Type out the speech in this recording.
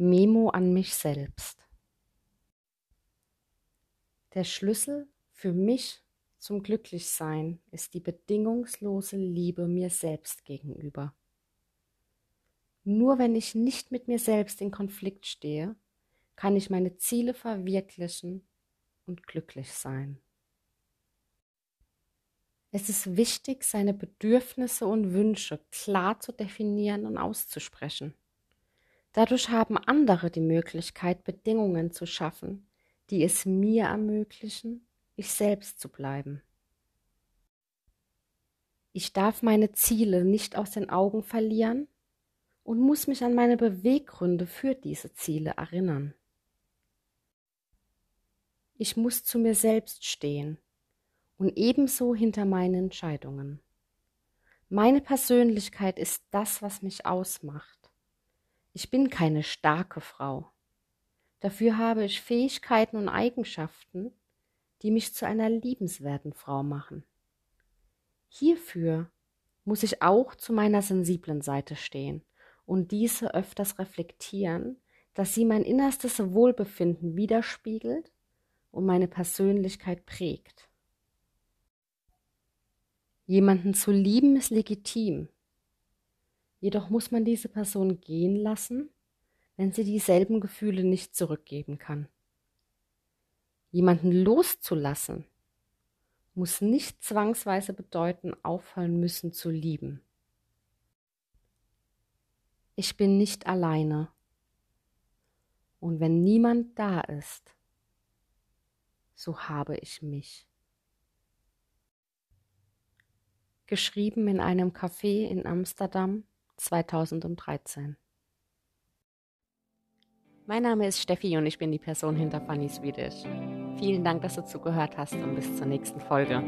Memo an mich selbst. Der Schlüssel für mich zum Glücklichsein ist die bedingungslose Liebe mir selbst gegenüber. Nur wenn ich nicht mit mir selbst in Konflikt stehe, kann ich meine Ziele verwirklichen und glücklich sein. Es ist wichtig, seine Bedürfnisse und Wünsche klar zu definieren und auszusprechen. Dadurch haben andere die Möglichkeit, Bedingungen zu schaffen, die es mir ermöglichen, ich selbst zu bleiben. Ich darf meine Ziele nicht aus den Augen verlieren und muss mich an meine Beweggründe für diese Ziele erinnern. Ich muss zu mir selbst stehen und ebenso hinter meinen Entscheidungen. Meine Persönlichkeit ist das, was mich ausmacht. Ich bin keine starke Frau. Dafür habe ich Fähigkeiten und Eigenschaften, die mich zu einer liebenswerten Frau machen. Hierfür muss ich auch zu meiner sensiblen Seite stehen und diese öfters reflektieren, dass sie mein innerstes Wohlbefinden widerspiegelt und meine Persönlichkeit prägt. Jemanden zu lieben ist legitim. Jedoch muss man diese Person gehen lassen, wenn sie dieselben Gefühle nicht zurückgeben kann. Jemanden loszulassen muss nicht zwangsweise bedeuten, aufhören müssen zu lieben. Ich bin nicht alleine. Und wenn niemand da ist, so habe ich mich. geschrieben in einem Café in Amsterdam 2013. Mein Name ist Steffi und ich bin die Person hinter Funny Swedish. Vielen Dank, dass du zugehört hast und bis zur nächsten Folge.